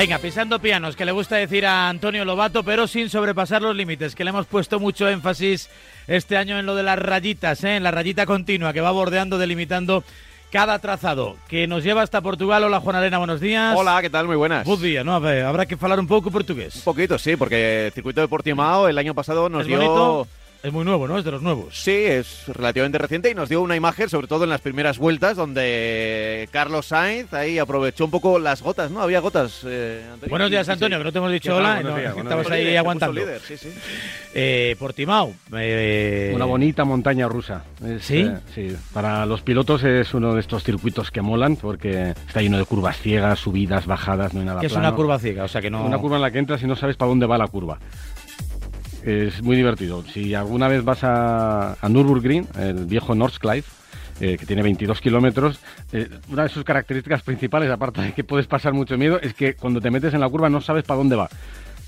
Venga, pisando pianos, que le gusta decir a Antonio Lobato, pero sin sobrepasar los límites, que le hemos puesto mucho énfasis este año en lo de las rayitas, ¿eh? en la rayita continua que va bordeando, delimitando cada trazado que nos lleva hasta Portugal. Hola Juan Arena, buenos días. Hola, ¿qué tal? Muy buenas. Buen día, ¿no? A ver, habrá que hablar un poco portugués. Un poquito, sí, porque el circuito de Portimao el año pasado nos ¿Es dio... bonito? Es muy nuevo, ¿no? Es de los nuevos. Sí, es relativamente reciente y nos dio una imagen, sobre todo en las primeras vueltas, donde Carlos Sainz ahí aprovechó un poco las gotas, ¿no? Había gotas. eh. Buenos días. Antonio, que no te hemos dicho ¿Qué tal? hola. No, días, estabas ahí aguantando. líder, sí, sí. Eh, Portimao. eh, Una bonita montaña rusa. Es, ¿Sí? eh, sí. Para los pilotos es uno de estos circuitos que molan porque está lleno de curvas ciegas, subidas, bajadas, no hay nada Que es plano. una curva ciega, o sea que no. Una curva en la que entras y no sabes para dónde va la curva. Es muy divertido. Si alguna vez vas a, a Nürburgring, el viejo Nordschleife, eh, que tiene 22 kilómetros, eh, una de sus características principales, aparte de que puedes pasar mucho miedo, es que cuando te metes en la curva no sabes para dónde va.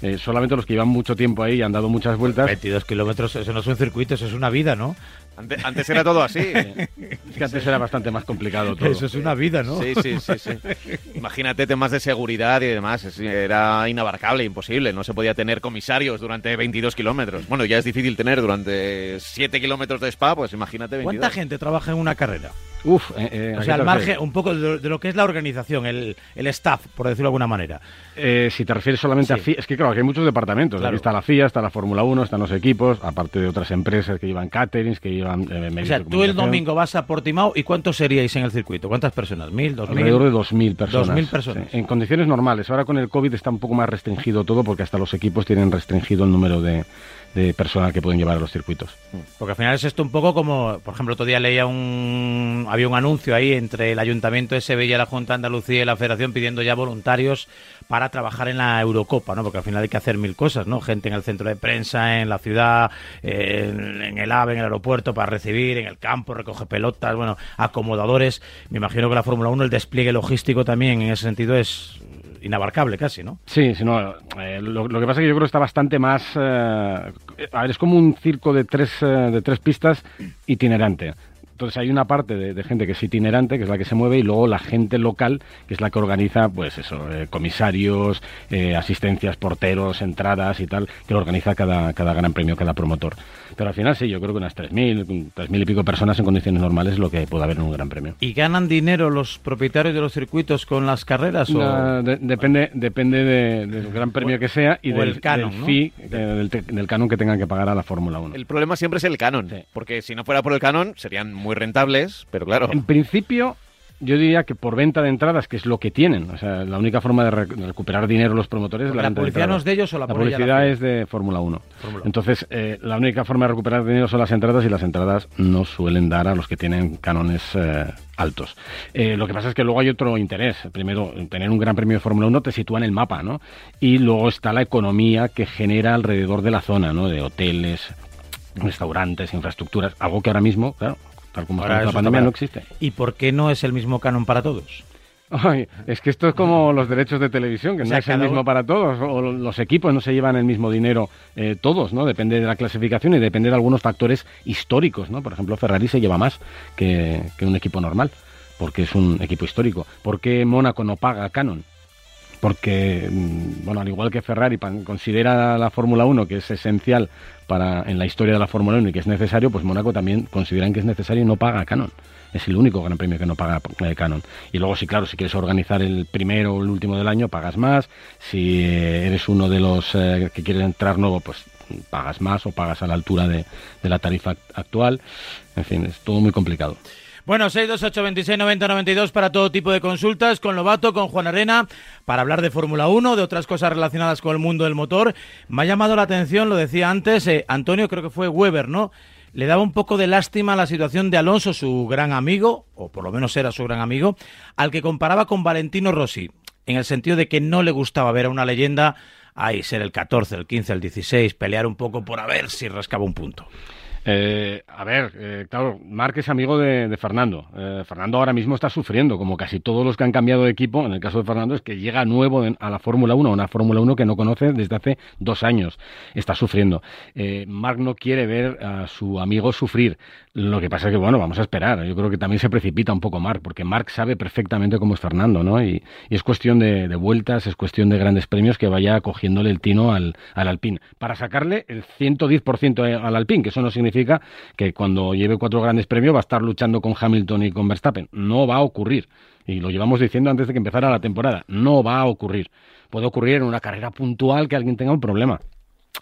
Eh, solamente los que llevan mucho tiempo ahí y han dado muchas vueltas 22 kilómetros, eso no es un circuito, eso es una vida, ¿no? Ante- Antes, era todo así. Es que antes era bastante más complicado todo. Eso es una vida, ¿no? Sí, sí, sí, sí. Imagínate temas de seguridad y demás. era inabarcable, imposible. No se podía tener comisarios durante 22 kilómetros. Bueno, ya es difícil tener durante 7 kilómetros de spa, pues imagínate 22. ¿Cuánta gente trabaja en una carrera? Uf, eh, eh, O ¿a sea, al margen, un poco de, de lo que es la organización, el, el staff, por decirlo de alguna manera. Eh, si te refieres solamente Sí. a FIA, es que claro, aquí hay muchos departamentos. Claro. Aquí está la FIA, está la Fórmula 1, están los equipos, aparte de otras empresas que llevan caterings, que llevan eh, O sea, tú el domingo vas a Portimao y ¿cuántos seríais en el circuito? ¿Cuántas personas? ¿Mil? ¿Dos mil? Alrededor de 2.000 personas. 2.000 personas. Sí, En condiciones normales. Ahora con el COVID está un poco más restringido todo porque hasta los equipos tienen restringido el número de, de personas que pueden llevar a los circuitos. Porque al final es esto un poco como, por ejemplo, otro día leía un... Había un anuncio ahí entre el Ayuntamiento de Sevilla, la Junta de Andalucía y la Federación pidiendo ya voluntarios para trabajar en la Eurocopa, ¿no? Porque al final hay que hacer mil cosas, ¿no? Gente en el centro de prensa, en la ciudad, en, en el AVE, en el aeropuerto para recibir, en el campo, recoge pelotas, bueno, acomodadores. Me imagino que la Fórmula 1, el despliegue logístico también en ese sentido es inabarcable casi, ¿no? Sí, sí, no, eh, lo, lo que pasa es que yo creo que está bastante más... eh, a ver, es como un circo de tres, eh, de tres pistas itinerante. Entonces hay una parte de, de gente que es itinerante, que es la que se mueve, y luego la gente local, que es la que organiza, pues eso, eh, comisarios, eh, asistencias, porteros, entradas y tal, que lo organiza cada, cada gran premio, cada promotor. Pero al final sí, yo creo que unas 3.000, 3.000 y pico personas en condiciones normales es lo que puede haber en un gran premio. ¿Y ganan dinero los propietarios de los circuitos con las carreras? O... De- depende depende de- del gran premio que sea y o del, el canon, del ¿no? fee, eh, del, del canon que tengan que pagar a la Fórmula 1. El problema siempre es el canon. Sí. Porque si no fuera por el canon, serían muy rentables, pero claro. En principio, yo diría que por venta de entradas, que es lo que tienen, o sea, la única forma de, re- de recuperar dinero los promotores es la, la venta de publicidad no entradas. es de ellos o la La publicidad es de Fórmula 1. Fórmula 1. Entonces, eh, la única forma de recuperar dinero son las entradas y las entradas no suelen dar a los que tienen canones eh, altos. Eh, lo que pasa es que luego hay otro interés. Primero, tener un gran premio de Fórmula 1 te sitúa en el mapa, ¿no? Y luego está la economía que genera alrededor de la zona, ¿no? De hoteles, restaurantes, infraestructuras, algo que ahora mismo, claro, tal como Ahora está la pandemia, está no existe. ¿Y por qué no es el mismo canon para todos? Ay, es que esto es como los derechos de televisión, que O no es el mismo uno- para todos, o los equipos no se llevan el mismo dinero eh, todos, ¿no? Depende de la clasificación y depende de algunos factores históricos, ¿no? Por ejemplo, Ferrari se lleva más que, que un equipo normal, porque es un equipo histórico. ¿Por qué Mónaco no paga Canon? Porque, mm, bueno, al igual que Ferrari considera la Fórmula 1 que es esencial para en la historia de la Fórmula 1 y que es necesario, pues Mónaco también consideran que es necesario y no paga Canon. Es el único gran premio que no paga eh, Canon. Y luego, sí, claro, si quieres organizar el primero o el último del año, pagas más. Si eh, eres uno de los eh, que quieres entrar nuevo, pues pagas más o pagas a la altura de, de la tarifa act- actual. En fin, es todo muy complicado. Bueno, 628 26 90 92 para todo tipo de consultas con Lobato, con Juan Arena, para hablar de Fórmula 1, de otras cosas relacionadas con el mundo del motor. Me ha llamado la atención, lo decía antes, eh, Antonio, creo que fue Weber, ¿no? Le daba un poco de lástima la situación de Alonso, su gran amigo, o por lo menos era su gran amigo, al que comparaba con Valentino Rossi, en el sentido de que no le gustaba ver a una leyenda ahí ser el 14, el 15, el 16, pelear un poco por a ver si rascaba un punto. Eh, a ver, eh, claro, Marc es amigo de, Fernando. Eh, Fernando ahora mismo está sufriendo, como casi todos los que han cambiado de equipo. En el caso de Fernando es que llega nuevo a la Fórmula 1, una Fórmula 1 que no conoce desde hace dos años. Está sufriendo. Marc no quiere ver a su amigo sufrir. Lo que pasa es que, bueno, vamos a esperar. Yo creo que también se precipita un poco Marc, porque Marc sabe perfectamente cómo es Fernando, ¿no? Y, es cuestión de, vueltas, es cuestión de grandes premios que vaya cogiéndole el tino al, al Alpine. Para sacarle el 110% al Alpine, que eso no significa significa que cuando lleve cuatro grandes premios va a estar luchando con Hamilton y con Verstappen. No va a ocurrir. Y lo llevamos diciendo antes de que empezara la temporada. No va a ocurrir. Puede ocurrir en una carrera puntual que alguien tenga un problema.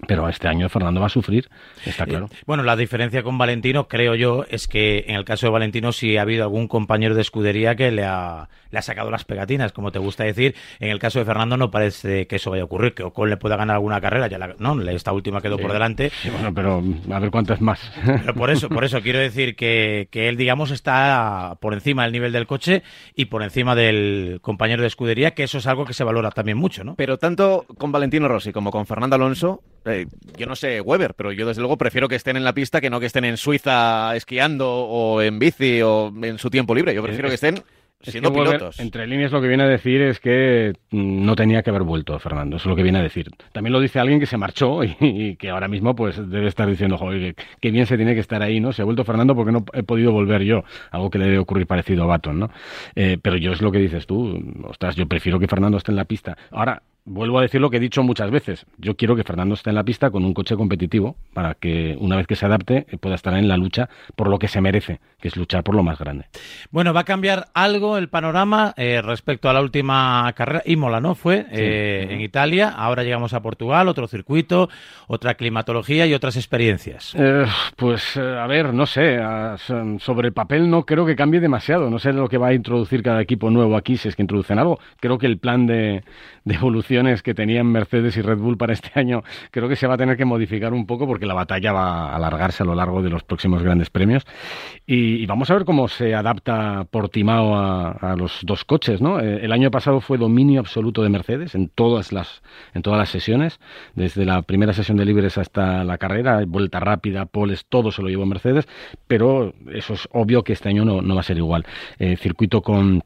Pero este año Fernando va a sufrir, está claro. bueno, la diferencia con Valentino, creo yo, es que en el caso de Valentino sí ha habido algún compañero de escudería que le ha, le ha sacado las pegatinas, como te gusta decir. En el caso de Fernando no parece que eso vaya a ocurrir, que Ocon le pueda ganar alguna carrera, ya no, esta última quedó por delante. bueno, pero a ver cuántas más. Pero por eso, por eso quiero decir que, que él, digamos, está por encima del nivel del coche y por encima del compañero de escudería, que eso es algo que se valora también mucho, ¿no? Pero tanto con Valentino Rossi como con Fernando Alonso, eh, yo no sé Weber, pero yo desde luego prefiero que estén en la pista que no que estén en Suiza esquiando o en bici o en su tiempo libre. Yo prefiero que estén siendo pilotos. entre líneas lo que viene a decir es que mm, no tenía que haber vuelto Fernando, eso es lo que viene a decir. También lo dice alguien que se marchó y, que ahora mismo pues debe estar diciendo, joder, qué bien se tiene que estar ahí, ¿no? Se ha vuelto Fernando porque no he podido volver yo, algo que le debe ocurrir parecido a Baton, ¿no? Eh, pero yo es lo que dices tú, ostras, yo prefiero que Fernando esté en la pista. Ahora, vuelvo a decir lo que he dicho muchas veces. Yo quiero que Fernando esté en la pista con un coche competitivo para que una vez que se adapte eh, pueda estar en la lucha por lo que se merece, que es luchar por lo más grande. Bueno, va a cambiar algo el panorama eh, respecto a la última carrera. Imola, ¿no? Fue eh, en Italia. Ahora llegamos a Portugal, otro circuito, otra climatología y otras experiencias. pues a ver, no sé. sobre el papel no creo que cambie demasiado. No sé lo que va a introducir cada equipo nuevo aquí, si es que introducen algo. Creo que el plan de evolución que tenían Mercedes y Red Bull para este año, creo que se va a tener que modificar un poco porque la batalla va a alargarse a lo largo de los próximos grandes premios. Y, vamos a ver cómo se adapta Portimao a, los dos coches. ¿no? Eh, el año pasado fue dominio absoluto de Mercedes en todas las, en todas las sesiones, desde la primera sesión de libres hasta la carrera, vuelta rápida, poles, todo se lo llevó Mercedes, pero eso es obvio que este año no, no va a ser igual. Eh, circuito con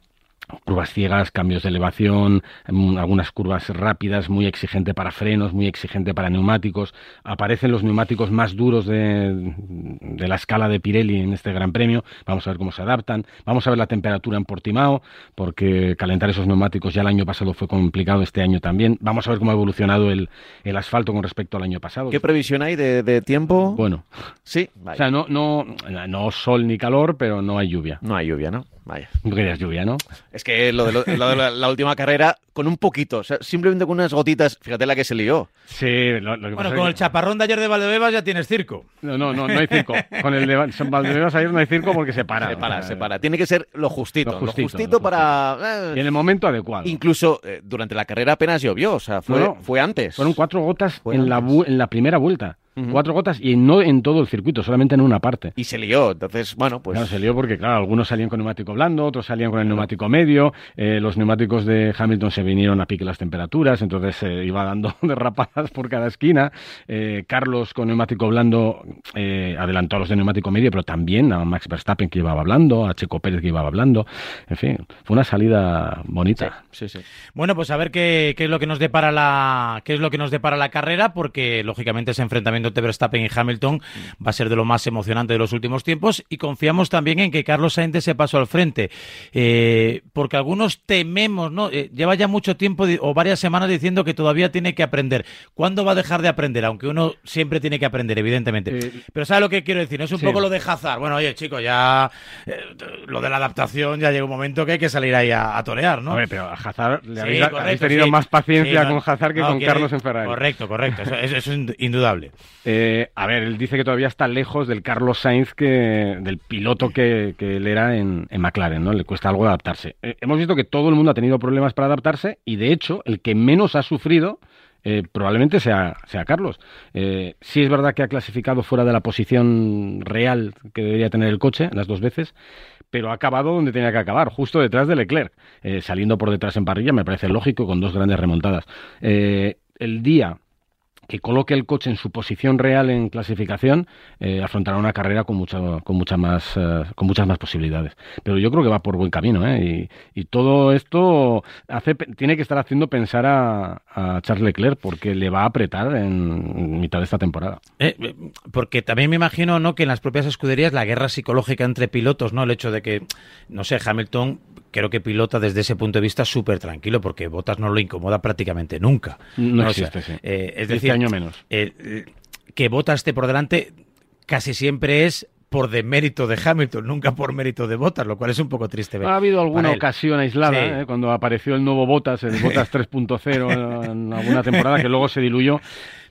curvas ciegas, cambios de elevación, mm, algunas curvas rápidas, muy exigente para frenos, muy exigente para neumáticos. Aparecen los neumáticos más duros de, de, la escala de Pirelli en este Gran Premio. Vamos a ver cómo se adaptan. Vamos a ver la temperatura en Portimao, porque calentar esos neumáticos ya el año pasado fue complicado, este año también. Vamos a ver cómo ha evolucionado el, el asfalto con respecto al año pasado. ¿Qué previsión hay de, tiempo? Bueno, sí. O sea, no, no, no sol ni calor, pero no hay lluvia. No hay lluvia, ¿no? Vaya. No querías lluvia, ¿no? Es que lo de, la, última carrera, con un poquito, o sea, simplemente con unas gotitas, fíjate la que se lió. Sí, lo, que Bueno, con el chaparrón de ayer de Valdebebas ya tienes circo. No, no, no, no hay circo. Con el de Valdebebas ayer no hay circo porque se para. Se para, se para. Tiene que ser lo justito. Lo justito, para. Eh, y en el momento adecuado. Incluso eh, durante la carrera apenas llovió, o sea, fue, fue antes. Fueron cuatro gotas en la, en la primera vuelta. Cuatro gotas y no en todo el circuito, solamente en una parte. Y se lió, entonces, bueno, pues... Claro, se lió porque, claro, algunos salían con neumático blando, otros salían con el neumático medio, eh, los neumáticos de Hamilton se vinieron a pique las temperaturas, entonces se eh, iba dando derrapadas por cada esquina. Eh, Carlos con neumático blando adelantó a los de neumático medio, pero también a Max Verstappen que iba hablando, a Checo Pérez que iba hablando. En fin, fue una salida bonita. Sí, sí, Bueno, pues a ver qué, qué, es lo que nos depara la qué es lo que nos depara la carrera, porque lógicamente ese enfrentamiento de Verstappen y Hamilton va a ser de lo más emocionante de los últimos tiempos y confiamos también en que Carlos Sainz se pasó al frente, eh, porque algunos tememos, ¿no? Eh, lleva ya mucho tiempo o varias semanas diciendo que todavía tiene que aprender. ¿Cuándo va a dejar de aprender? Aunque uno siempre tiene que aprender, evidentemente. Eh, Pero ¿sabe lo que quiero decir? Es un poco lo de Hazard. Bueno, oye, chicos, ya lo de la adaptación ya llega un momento que hay que salir ahí a, torear, ¿no? pero a Hazard le habéis, tenido más paciencia con Hazard que con Carlos en Ferrari. Correcto, correcto. eso es indudable. Eh, a ver, él dice que todavía está lejos del Carlos Sainz, que, del piloto que, él era en, McLaren, ¿no? Le cuesta algo adaptarse. Eh, hemos visto que todo el mundo ha tenido problemas para adaptarse y, de hecho, el que menos ha sufrido eh, probablemente sea, sea Carlos. sí es verdad que ha clasificado fuera de la posición real que debería tener el coche las dos veces, pero ha acabado donde tenía que acabar, justo detrás de Leclerc, saliendo por detrás en parrilla, me parece lógico, con dos grandes remontadas. el día que coloque el coche en su posición real en clasificación, eh, afrontará una carrera con, con, más, eh, con muchas más posibilidades. Pero yo creo que va por buen camino, ¿eh? y, todo esto hace, tiene que estar haciendo pensar a, a, Charles Leclerc, porque le va a apretar en mitad de esta temporada. Porque también me imagino ¿no? que en las propias escuderías la guerra psicológica entre pilotos, ¿no? el hecho de que, no sé, Hamilton creo que pilota desde ese punto de vista súper tranquilo, porque Botas no lo incomoda prácticamente nunca. No, no existe, o sea, sí. eh, es decir, año menos. Eh, que Botas esté por delante casi siempre es por demérito de Hamilton, nunca por mérito de Botas, lo cual es un poco triste. Ha habido alguna ocasión aislada, Sí. ¿eh? cuando apareció el nuevo Botas, el Botas 3.0 en alguna temporada que luego se diluyó,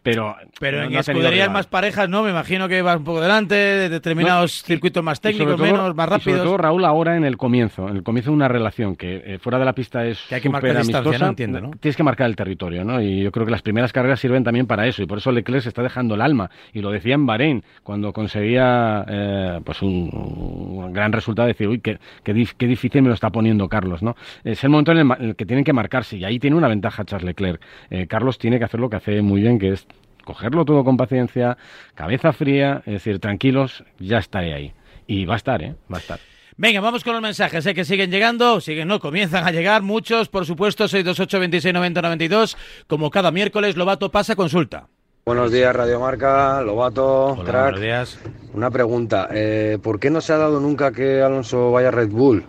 pero, Pero no- en no escuderías más parejas, ¿no? Me imagino que va un poco delante, de determinados No, circuitos más técnicos, todo- menos, más y sobre rápidos. todo, Raúl, ahora en el comienzo, en el comienzo de una relación que eh, fuera de la pista es Que hay que marcar amistosa, ¿no? Entiendo, ¿no? Tienes que marcar el territorio, ¿no? Y yo creo que las primeras carreras sirven también para eso, y por eso Leclerc se está dejando el alma, y lo decía en Bahrein, cuando conseguía eh, pues un, un gran resultado, decir, uy, qué, qué, qué difícil me lo está poniendo Carlos, ¿no? Es el momento en el, ma- en el que tienen que marcarse, y ahí tiene una ventaja Charles Leclerc. Eh, Carlos tiene que hacer lo que hace muy bien, que es cogerlo todo con paciencia, cabeza fría, es decir, tranquilos, ya estaré ahí. Y va a estar, ¿eh? Va a estar. Venga, vamos con los mensajes, ¿eh? que siguen llegando, siguen, no, comienzan a llegar muchos, por supuesto, 628 26 90 92, como cada miércoles, Lobato pasa consulta. Buenos días, Radio Marca, Lobato, Hola, crack. buenos días. Una pregunta, eh, ¿por qué no se ha dado nunca que Alonso vaya a Red Bull?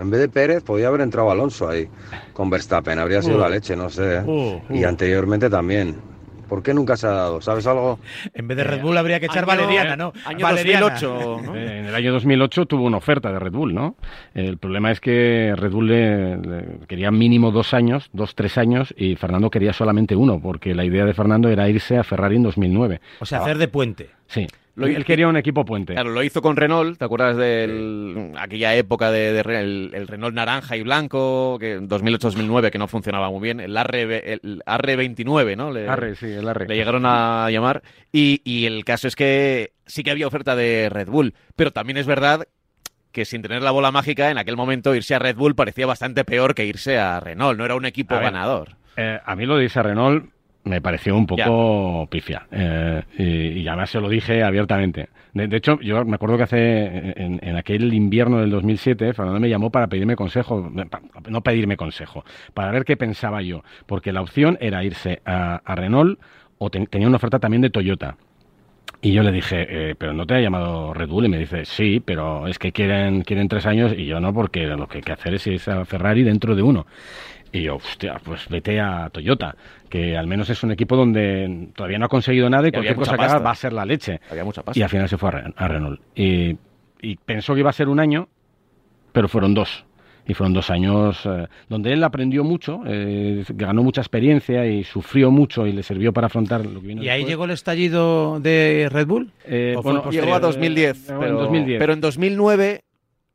En vez de Pérez, podía haber entrado Alonso ahí con Verstappen, habría sido Uh. la leche, no sé. ¿eh? Uh, Y uh. anteriormente también. ¿Por qué nunca se ha dado? ¿Sabes algo? En vez de Red Bull habría que echar Año- Valeriana, ¿no? Año Valeriana. 2008. ¿no? Eh, En el año 2008 tuvo una oferta de Red Bull, ¿no? El problema es que Red Bull le, le quería mínimo dos años, dos, tres años, y Fernando quería solamente uno, porque la idea de Fernando era irse a Ferrari en 2009. O sea, hacer de puente. Sí, Lo- él quería un equipo puente. Claro, lo hizo con Renault, ¿te acuerdas de aquella época de, el, el Renault naranja y blanco, que en 2008-2009, que no funcionaba muy bien, el, R, el R29, ¿no? Le, sí, el Arre. le llegaron a llamar. Y, y el caso es que sí que había oferta de Red Bull, pero también es verdad que sin tener la bola mágica, en aquel momento irse a Red Bull parecía bastante peor que irse a Renault, no era un equipo A ver, ganador. Eh, a mí lo a Renault me pareció un poco pifia. Eh, y, y además se lo dije abiertamente. De, de hecho, yo me acuerdo que hace, en, en aquel invierno del 2007, Fernando me llamó para pedirme consejo, no pedirme consejo, para ver qué pensaba yo. Porque la opción era irse a, a Renault o ten- tenía una oferta también de Toyota. Y yo le dije, eh, pero no te ha llamado Red Bull. Y me dice, sí, pero es que quieren, quieren tres años. Y yo no, porque lo que hay que hacer es irse a Ferrari dentro de uno. Y yo, hostia, pues vete a Toyota, que al menos es un equipo donde todavía no ha conseguido nada y, cualquier cosa que haga va a ser la leche. Había mucha pasta. Y al final se fue a, Ren- a Renault. Y, y pensó que iba a ser un año, pero fueron dos. Y fueron dos años eh, donde él aprendió mucho, eh, ganó mucha experiencia y sufrió mucho y le sirvió para afrontar lo que vino ¿Y ahí después. llegó el estallido de Red Bull? Eh. Llegó a eh, 2010, llegó pero, en 2010. pero en 2009,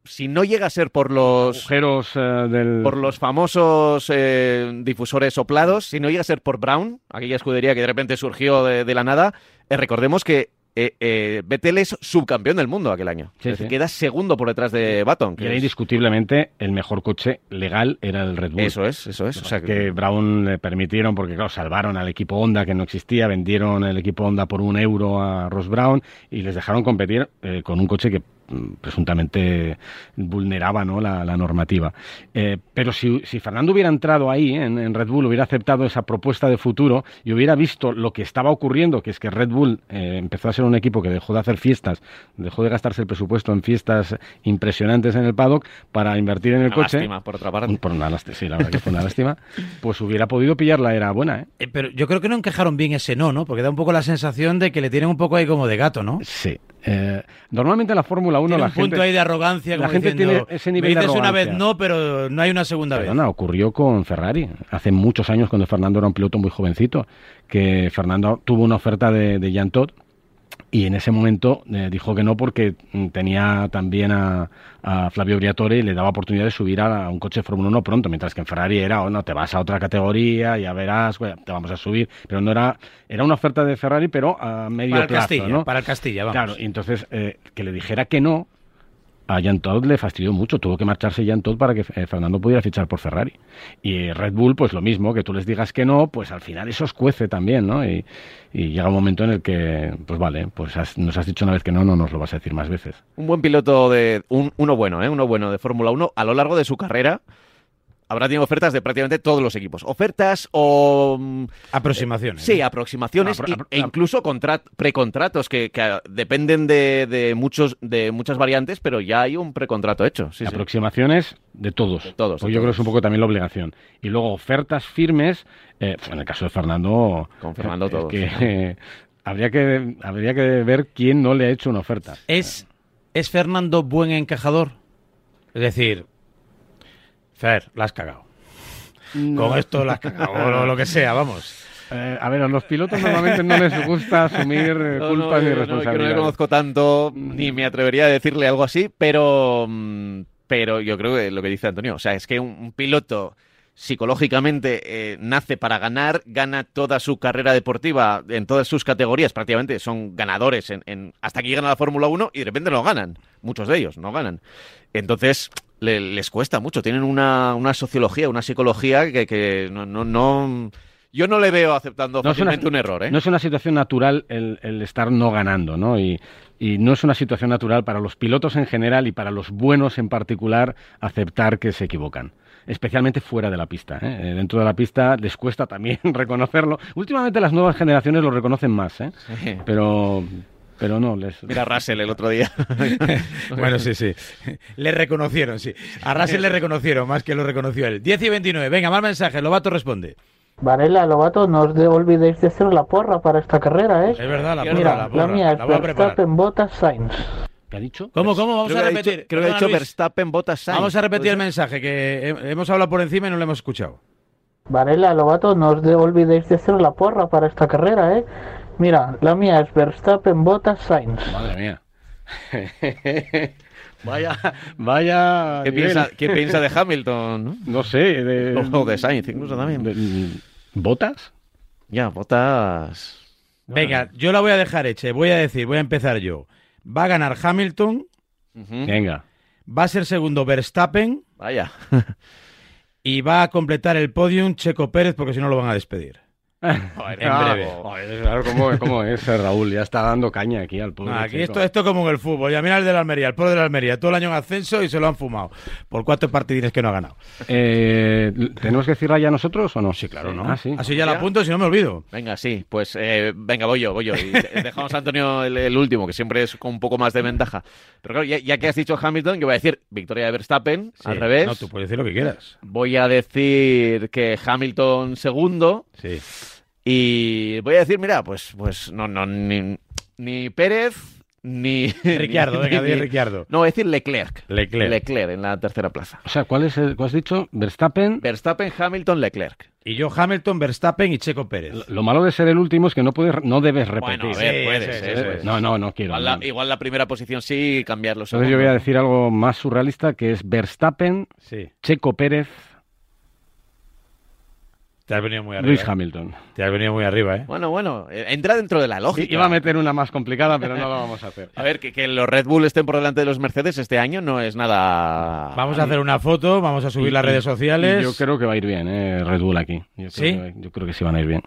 si no llega a ser por los agujeros eh, del... por los famosos eh, difusores soplados, si no llega a ser por Brown, aquella escudería que de repente surgió de, de la nada, eh, recordemos que Vettel es subcampeón del mundo aquel año. Sí, Es decir, sí. queda segundo por detrás de Baton. Y era indiscutiblemente el mejor coche legal era el Red Bull. Eso es, eso es. O sea, que Brown le permitieron, porque claro, salvaron al equipo Honda que no existía, vendieron el equipo Honda por un euro a Ross Brown y les dejaron competir con un coche que presuntamente vulneraba ¿no? la, la normativa. Eh, pero si, si Fernando hubiera entrado ahí en, en Red Bull, hubiera aceptado esa propuesta de futuro y hubiera visto lo que estaba ocurriendo, que es que Red Bull eh, empezó a ser un equipo que dejó de hacer fiestas, dejó de gastarse el presupuesto en fiestas impresionantes en el paddock para invertir en el una coche. lástima, por otra parte. Por una lástima, sí, la verdad que fue una lástima. Pues hubiera podido pillar la era buena, ¿eh? Eh, pero yo creo que no encajaron bien ese no, ¿no? Porque da un poco la sensación de que le tienen un poco ahí como de gato, ¿no? Sí. Eh, normalmente en la Fórmula 1 Tiene la un punto gente... ahí de arrogancia, la como gente diciendo, tiene ese nivel me de dices una vez arrogancia". no, pero no hay una segunda Perdona, ocurrió con Ferrari. Hace muchos años, cuando Fernando era un piloto muy jovencito, que Fernando tuvo una oferta de, de Jean Todt y en ese momento eh, dijo que no porque tenía también a, a Flavio Briatore y le daba oportunidad de subir a, un coche de Fórmula 1 pronto, mientras que en Ferrari era, oh, no, te vas a otra categoría, ya verás, te vamos a subir, pero no era, era una oferta de Ferrari, pero a medio Para el plazo, Castilla, ¿no? para el Castilla, vamos. Claro, y entonces eh, que le dijera que no a Todt le fastidió mucho. Tuvo que marcharse Jean Todt para que eh, Fernando pudiera fichar por Ferrari. Y Red Bull, pues lo mismo, que tú les digas que no, pues al final eso os cuece también, ¿no? Y, llega un momento en el que, pues vale, pues nos has dicho una vez que no, no nos lo vas a decir más veces. Un buen piloto de. Un, uno bueno, ¿eh? Uno bueno de Fórmula 1 a lo largo de su carrera. Habrá tenido ofertas de prácticamente todos los equipos. Ofertas o. mm, Aproximaciones. Sí, aproximaciones Apro- y- apro- e incluso contrat- precontratos que, que, ah, dependen de, de muchos de muchas variantes, pero ya hay un precontrato hecho. Sí, sí. Aproximaciones de todos. De todos, de Pues yo creo que es un poco también la obligación. Y luego ofertas firmes, eh, en el caso de Fernando. Con Fernando todos. que, eh, habría que habría que ver quién no le ha hecho una oferta. ¿Es, ¿Es Fernando buen encajador? Es decir, Fer, la has cagado. Con esto la has cagado, o lo, lo que sea, vamos. Eh, a ver, a los pilotos normalmente no les gusta asumir eh, No, culpas no, ni yo no- que no le responsabilidades. conozco tanto, ni me atrevería a decirle algo así, pero, mm, pero yo creo que lo que dice Antonio, o sea, es que un, un piloto psicológicamente eh, nace para ganar, gana toda su carrera deportiva en todas sus categorías, prácticamente son ganadores en, en- hasta que llegan a la Fórmula 1 y de repente no ganan, muchos de ellos no ganan. Entonces, le- les cuesta mucho, tienen una, una sociología, una psicología que, que no, no, no- Yo no le veo aceptando No es una- fácilmente un error, ¿eh? No es una situación natural el, el estar no ganando, ¿no? Y, y no es una situación natural para los pilotos en general y para los buenos en particular aceptar que se equivocan. Especialmente fuera de la pista. ¿eh? Eh, Dentro de la pista les cuesta también reconocerlo. Últimamente las nuevas generaciones lo reconocen más, ¿eh? Sí. pero, pero no. Les... Mira a Russell el otro día. Bueno, sí, sí. Le reconocieron, sí. A Russell le reconocieron más que lo reconoció él. 10 y 29. Venga, más mensajes. Lobato responde. Varela, Lobato, no os de- olvidéis de hacer la porra para esta carrera, ¿eh? Es verdad, la Mira, porra, Mira, la la, porra. mía es La. Verstappen, Bottas, Sainz. ¿Qué ha dicho? ¿Cómo, cómo? Vamos creo a que ha repetir. dicho, creo que ha dicho Luis. Verstappen, Bottas, Sainz. Vamos a repetir el ¿Puede mensaje, que he- hemos hablado por encima y no lo hemos escuchado. Varela, Lobato, no os de- olvidéis de hacer la porra para esta carrera, ¿eh? Mira, la mía es Verstappen, Bottas, Sainz. Madre mía. vaya, vaya. ¿Qué piensa, qué piensa de Hamilton? no? No sé. De, O de Sainz, incluso también. de- ¿Botas? Ya, Bottas. Venga, yo la voy a dejar hecha. Voy a decir, voy a empezar yo. Va a ganar Hamilton. Venga. va a ser segundo Verstappen Vaya. y va a completar el podium Checo Pérez porque si no lo van a despedir. En breve. Joder, claro, ¿cómo, cómo es Raúl? Ya está dando caña aquí al. Ah, aquí chico. esto, esto es como en el fútbol. Ya mira el de la Almería, el pobre de la Almería, todo el año en ascenso y se lo han fumado. Por cuatro partidines que no ha ganado. Eh, ¿Tenemos que decirla ya nosotros o no? Sí, claro, ¿no? Ah, sí. Así ya la apunto si no me olvido. Venga, sí, pues eh, venga, voy yo, voy yo. Y dejamos a Antonio el, el último, que siempre es con un poco más de ventaja. Pero claro, ya, ya que has dicho Hamilton, yo voy a decir victoria de Verstappen, Sí. al revés. No, tú puedes decir lo que quieras. Voy a decir que Hamilton segundo. Sí. Y voy a decir, mira, pues, pues no, no, ni, ni Pérez, ni. Ricciardo, ni- venga, ni- di Ricciardo. No, voy a decir Leclerc. Leclerc. Leclerc en la tercera plaza. O sea, ¿cuál es el, cuál has dicho? Verstappen. Verstappen, Hamilton, Leclerc. Y yo Hamilton, Verstappen y Checo Pérez. Lo- Lo malo de ser el último es que no puedes, no debes repetir. Bueno, a ver, Sí, puedes, eso es, eh, puedes. es. No, no, no quiero. Igual la, no. igual la primera posición sí y cambiar los Entonces yo voy a decir algo más surrealista que es Verstappen, Sí. Checo Pérez, Te has venido muy arriba. Luis ¿eh? Hamilton. Te has venido muy arriba, ¿eh? Bueno, bueno, eh, entra dentro de la lógica. Iba a meter una más complicada, pero no lo vamos a hacer. A ver, que, que los Red Bull estén por delante de los Mercedes este año no es nada. Vamos a hacer una foto, vamos a subir las redes sociales. Y yo creo que va a ir bien, eh, Red Bull aquí. Yo creo ¿Sí? que- yo creo que sí van a ir bien.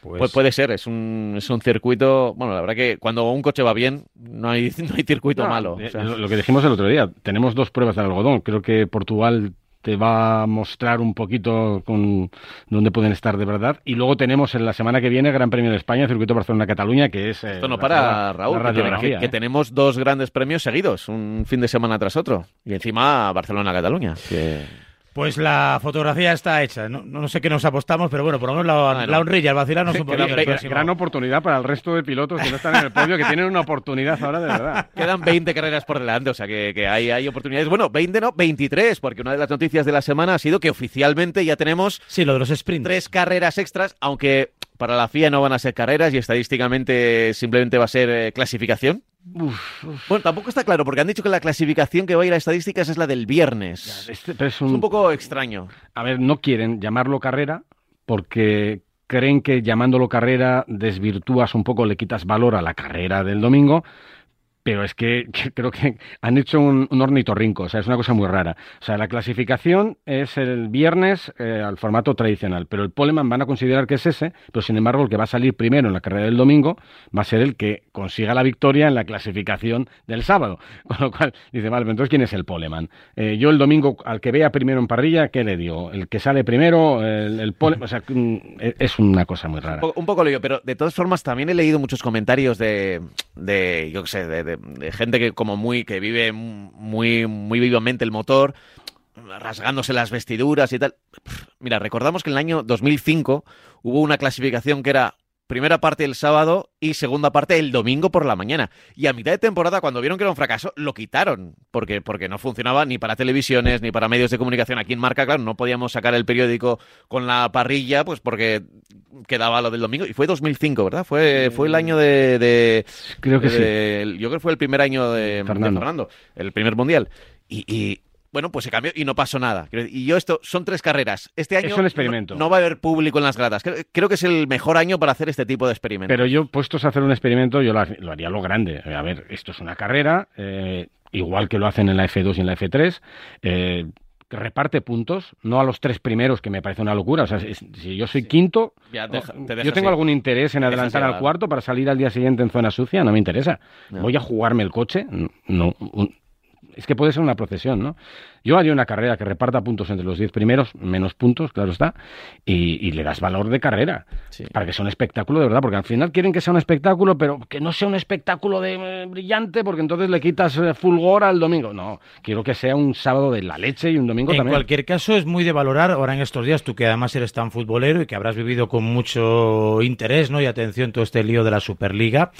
Pues, Pues puede ser, es un, es un circuito. Bueno, la verdad que cuando un coche va bien, no hay, no hay circuito No, malo. eh, O sea, lo, lo que dijimos el otro día, tenemos dos pruebas de algodón. Creo que Portugal te va a mostrar un poquito con dónde pueden estar de verdad. Y luego tenemos en la semana que viene Gran Premio de España, Circuito Barcelona-Cataluña, que es... eh, esto no para, Raúl, que, tiene- que- que ¿eh? tenemos dos grandes premios seguidos, un fin de semana tras otro. Y encima Barcelona-Cataluña. que- pues la fotografía está hecha. No, no sé qué nos apostamos, pero bueno, por lo menos la, Bueno. la honrilla, el vacilarnos un Gran, poquito. gran- gran oportunidad para el resto de pilotos que no están en el podio, que tienen una oportunidad ahora de verdad. Quedan 20 carreras por delante, o sea que, que hay, hay oportunidades. Bueno, 20 no, 23, porque una de las noticias de la semana ha sido que oficialmente ya tenemos Sí, lo de los sprints. tres carreras extras, aunque para la FIA no van a ser carreras y estadísticamente simplemente va a ser eh, clasificación. Bueno, tampoco está claro, porque han dicho que la clasificación que va a ir a estadísticas es la del viernes. Este- es un poco extraño. A ver, no quieren llamarlo carrera porque creen que llamándolo carrera desvirtúas un poco, le quitas valor a la carrera del domingo. Pero es que, creo que han hecho un, un, ornitorrinco, o sea, es una cosa muy rara. O sea, la clasificación es el viernes eh, al formato tradicional, pero el poleman van a considerar que es ese, pero sin embargo el que va a salir primero en la carrera del domingo va a ser el que consiga la victoria en la clasificación del sábado. Con lo cual, dice, vale, entonces ¿quién es el poleman? Eh, yo el domingo, al que vea primero en parrilla, ¿qué le digo? El que sale primero, el, el poleman, o sea, mm, es una cosa muy rara. Un poco, un poco lío, pero de todas formas también he leído muchos comentarios de, de yo qué sé, de, de, de, gente que como muy, que vive muy, muy vivamente el motor, rasgándose las vestiduras y tal. Mira, recordamos que en el año 2005 hubo una clasificación que era primera parte el sábado y segunda parte el domingo por la mañana. Y a mitad de temporada, cuando vieron que era un fracaso, lo quitaron, porque, porque no funcionaba ni para televisiones ni para medios de comunicación. Aquí en Marca, claro, no podíamos sacar el periódico con la parrilla, pues porque quedaba lo del domingo. Y fue 2005, ¿verdad? Fue, fue el año de... de creo que de, sí. Yo creo que fue el primer año de Fernando, de Fernando el primer mundial. y, y bueno, pues se cambió y no pasó nada. Y yo esto, son tres carreras. Este año es un experimento. No, no, va a haber público en las gradas. Creo, creo, que es el mejor año para hacer este tipo de experimentos. Pero yo, puestos a hacer un experimento, yo lo, lo haría lo grande. A ver, esto es una carrera, eh, igual que lo hacen en la F2 y en la F3. Eh, reparte puntos, no a los tres primeros, que me parece una locura. O sea, si yo soy sí. quinto, ya deja, yo tengo ir. algún interés en adelantar al cuarto para salir al día siguiente en zona sucia, no me interesa. No. Voy a jugarme el coche, no, un, es que puede ser una procesión, ¿no? Yo haría una carrera que reparta puntos entre los 10 primeros, menos puntos, claro está, y, y le das valor de carrera, sí. para que sea un espectáculo de verdad, porque al final quieren que sea un espectáculo, pero que no sea un espectáculo de eh, brillante, porque entonces le quitas eh, fulgor al domingo. No, quiero que sea un sábado de la leche y un domingo en también. En cualquier caso, es muy de valorar ahora en estos días, tú que además eres tan futbolero y que habrás vivido con mucho interés ¿no? y atención todo este lío de la Superliga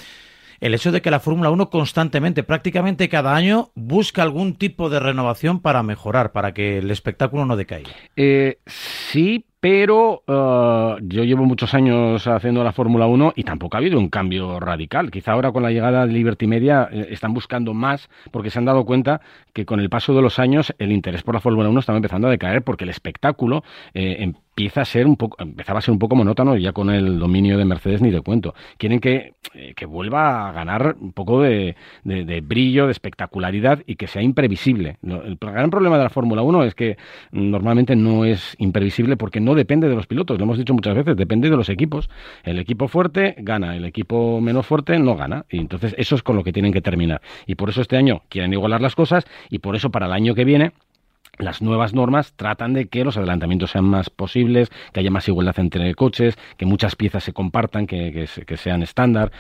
el hecho de que la Fórmula 1 constantemente, prácticamente cada año, busca algún tipo de renovación para mejorar, para que el espectáculo no decaiga. Eh, sí, pero uh, yo llevo muchos años haciendo la Fórmula 1 y tampoco ha habido un cambio radical. Quizá ahora con la llegada de Liberty Media eh, están buscando más porque se han dado cuenta que con el paso de los años el interés por la Fórmula 1 estaba empezando a decaer porque el espectáculo eh, empieza a ser un poco, empezaba a ser un poco monótono ya con el dominio de Mercedes ni de cuento. Quieren que, que vuelva a ganar un poco de, de, de, brillo, de espectacularidad y que sea imprevisible. El gran problema de la Fórmula 1 es que normalmente no es imprevisible porque no depende de los pilotos, lo hemos dicho muchas veces, depende de los equipos. El equipo fuerte gana, el equipo menos fuerte no gana. Y entonces eso es con lo que tienen que terminar. Y por eso este año quieren igualar las cosas y por eso para el año que viene las nuevas normas tratan de que los adelantamientos sean más posibles, que haya más igualdad entre coches, que muchas piezas se compartan, que, que, que sean estándar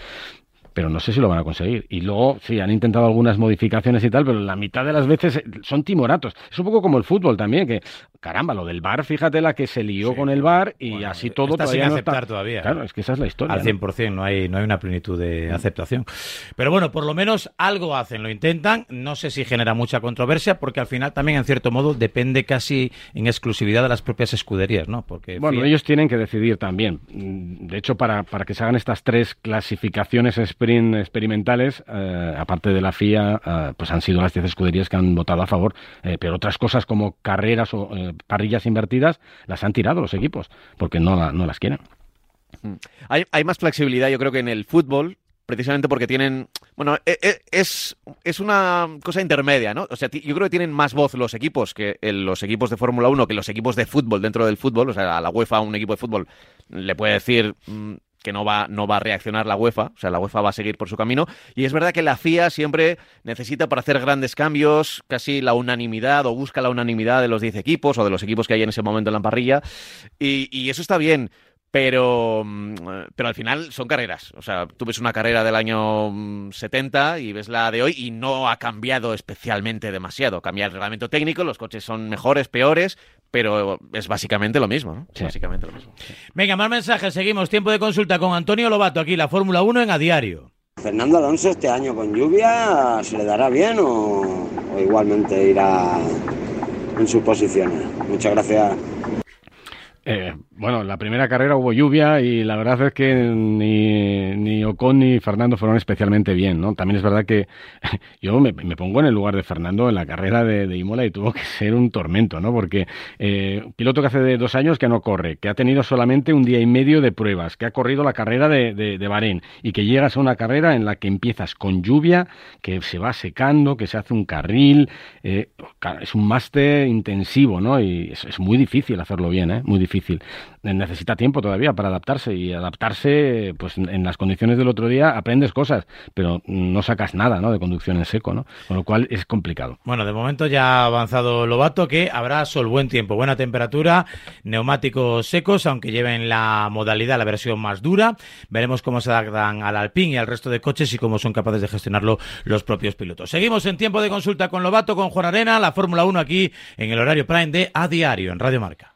pero no sé si lo van a conseguir. Y luego, sí, han intentado algunas modificaciones y tal, pero la mitad de las veces son timoratos. Es un poco como el fútbol también, que, caramba, lo del bar, fíjate la que se lió sí. con el bar y bueno, así todo está todavía sin no aceptar está... todavía. Claro, es que esa es la historia. Al 100%, ¿no? no, hay, no hay una plenitud de aceptación. Pero bueno, por lo menos algo hacen, lo intentan. No sé si genera mucha controversia, porque al final también, en cierto modo, depende casi en exclusividad de las propias escuderías, ¿no? Porque, bueno, ellos tienen que decidir también. De hecho, para, para que se hagan estas tres clasificaciones sprint experimentales, eh, aparte de la FIA, eh, pues han sido las 10 escuderías que han votado a favor, eh, pero otras cosas como carreras o eh, parrillas invertidas las han tirado los equipos, porque no, no las quieren. Hay, hay, más flexibilidad, yo creo que en el fútbol, precisamente porque tienen. Bueno, es, es una cosa intermedia, ¿no? O sea, yo creo que tienen más voz los equipos que los equipos de Fórmula 1 que los equipos de fútbol dentro del fútbol. O sea, a la UEFA, un equipo de fútbol le puede decir. Que no va, no va a reaccionar la UEFA, o sea, la UEFA va a seguir por su camino. Y es verdad que la FIA siempre necesita para hacer grandes cambios casi la unanimidad o busca la unanimidad de los 10 equipos o de los equipos que hay en ese momento en la parrilla. Y, y eso está bien pero, pero al final son carreras. O sea, tú ves una carrera del año 70 y ves la de hoy y no ha cambiado especialmente demasiado. Cambia el reglamento técnico, los coches son mejores, peores, pero es básicamente lo mismo, ¿no? Sí. Básicamente lo mismo. Sí. Venga, más mensajes. Seguimos. Tiempo de consulta con Antonio Lobato aquí, la Fórmula 1 en A Diario. Fernando Alonso este año con lluvia, ¿se le dará bien o, o igualmente irá en sus posiciones? Muchas gracias. Eh, Bueno, la primera carrera hubo lluvia y la verdad es que ni, ni Ocon ni Fernando fueron especialmente bien, ¿no? También es verdad que yo me, pongo en el lugar de Fernando en la carrera de, Imola y tuvo que ser un tormento, ¿no? Porque eh, piloto que hace dos años que no corre, que ha tenido solamente un día y medio de pruebas, que ha corrido la carrera de, de, Bahrein y que llegas a una carrera en la que empiezas con lluvia, que se va secando, que se hace un carril, eh, es un máster intensivo, ¿no? Y es, es muy difícil hacerlo bien, ¿eh? Muy difícil necesita tiempo todavía para adaptarse y adaptarse, pues en las condiciones del otro día aprendes cosas, pero no sacas nada, ¿no? De conducción en seco, ¿no? Con lo cual es complicado. Bueno, de momento ya ha avanzado Lobato que habrá sol, buen tiempo, buena temperatura, neumáticos secos, aunque lleven la modalidad, la versión más dura. Veremos cómo se adaptan al Alpine y al resto de coches y cómo son capaces de gestionarlo los propios pilotos. Seguimos en tiempo de consulta con Lobato, con Juan Arena, la Fórmula 1 aquí en el horario Prime de A Diario en Radio Marca.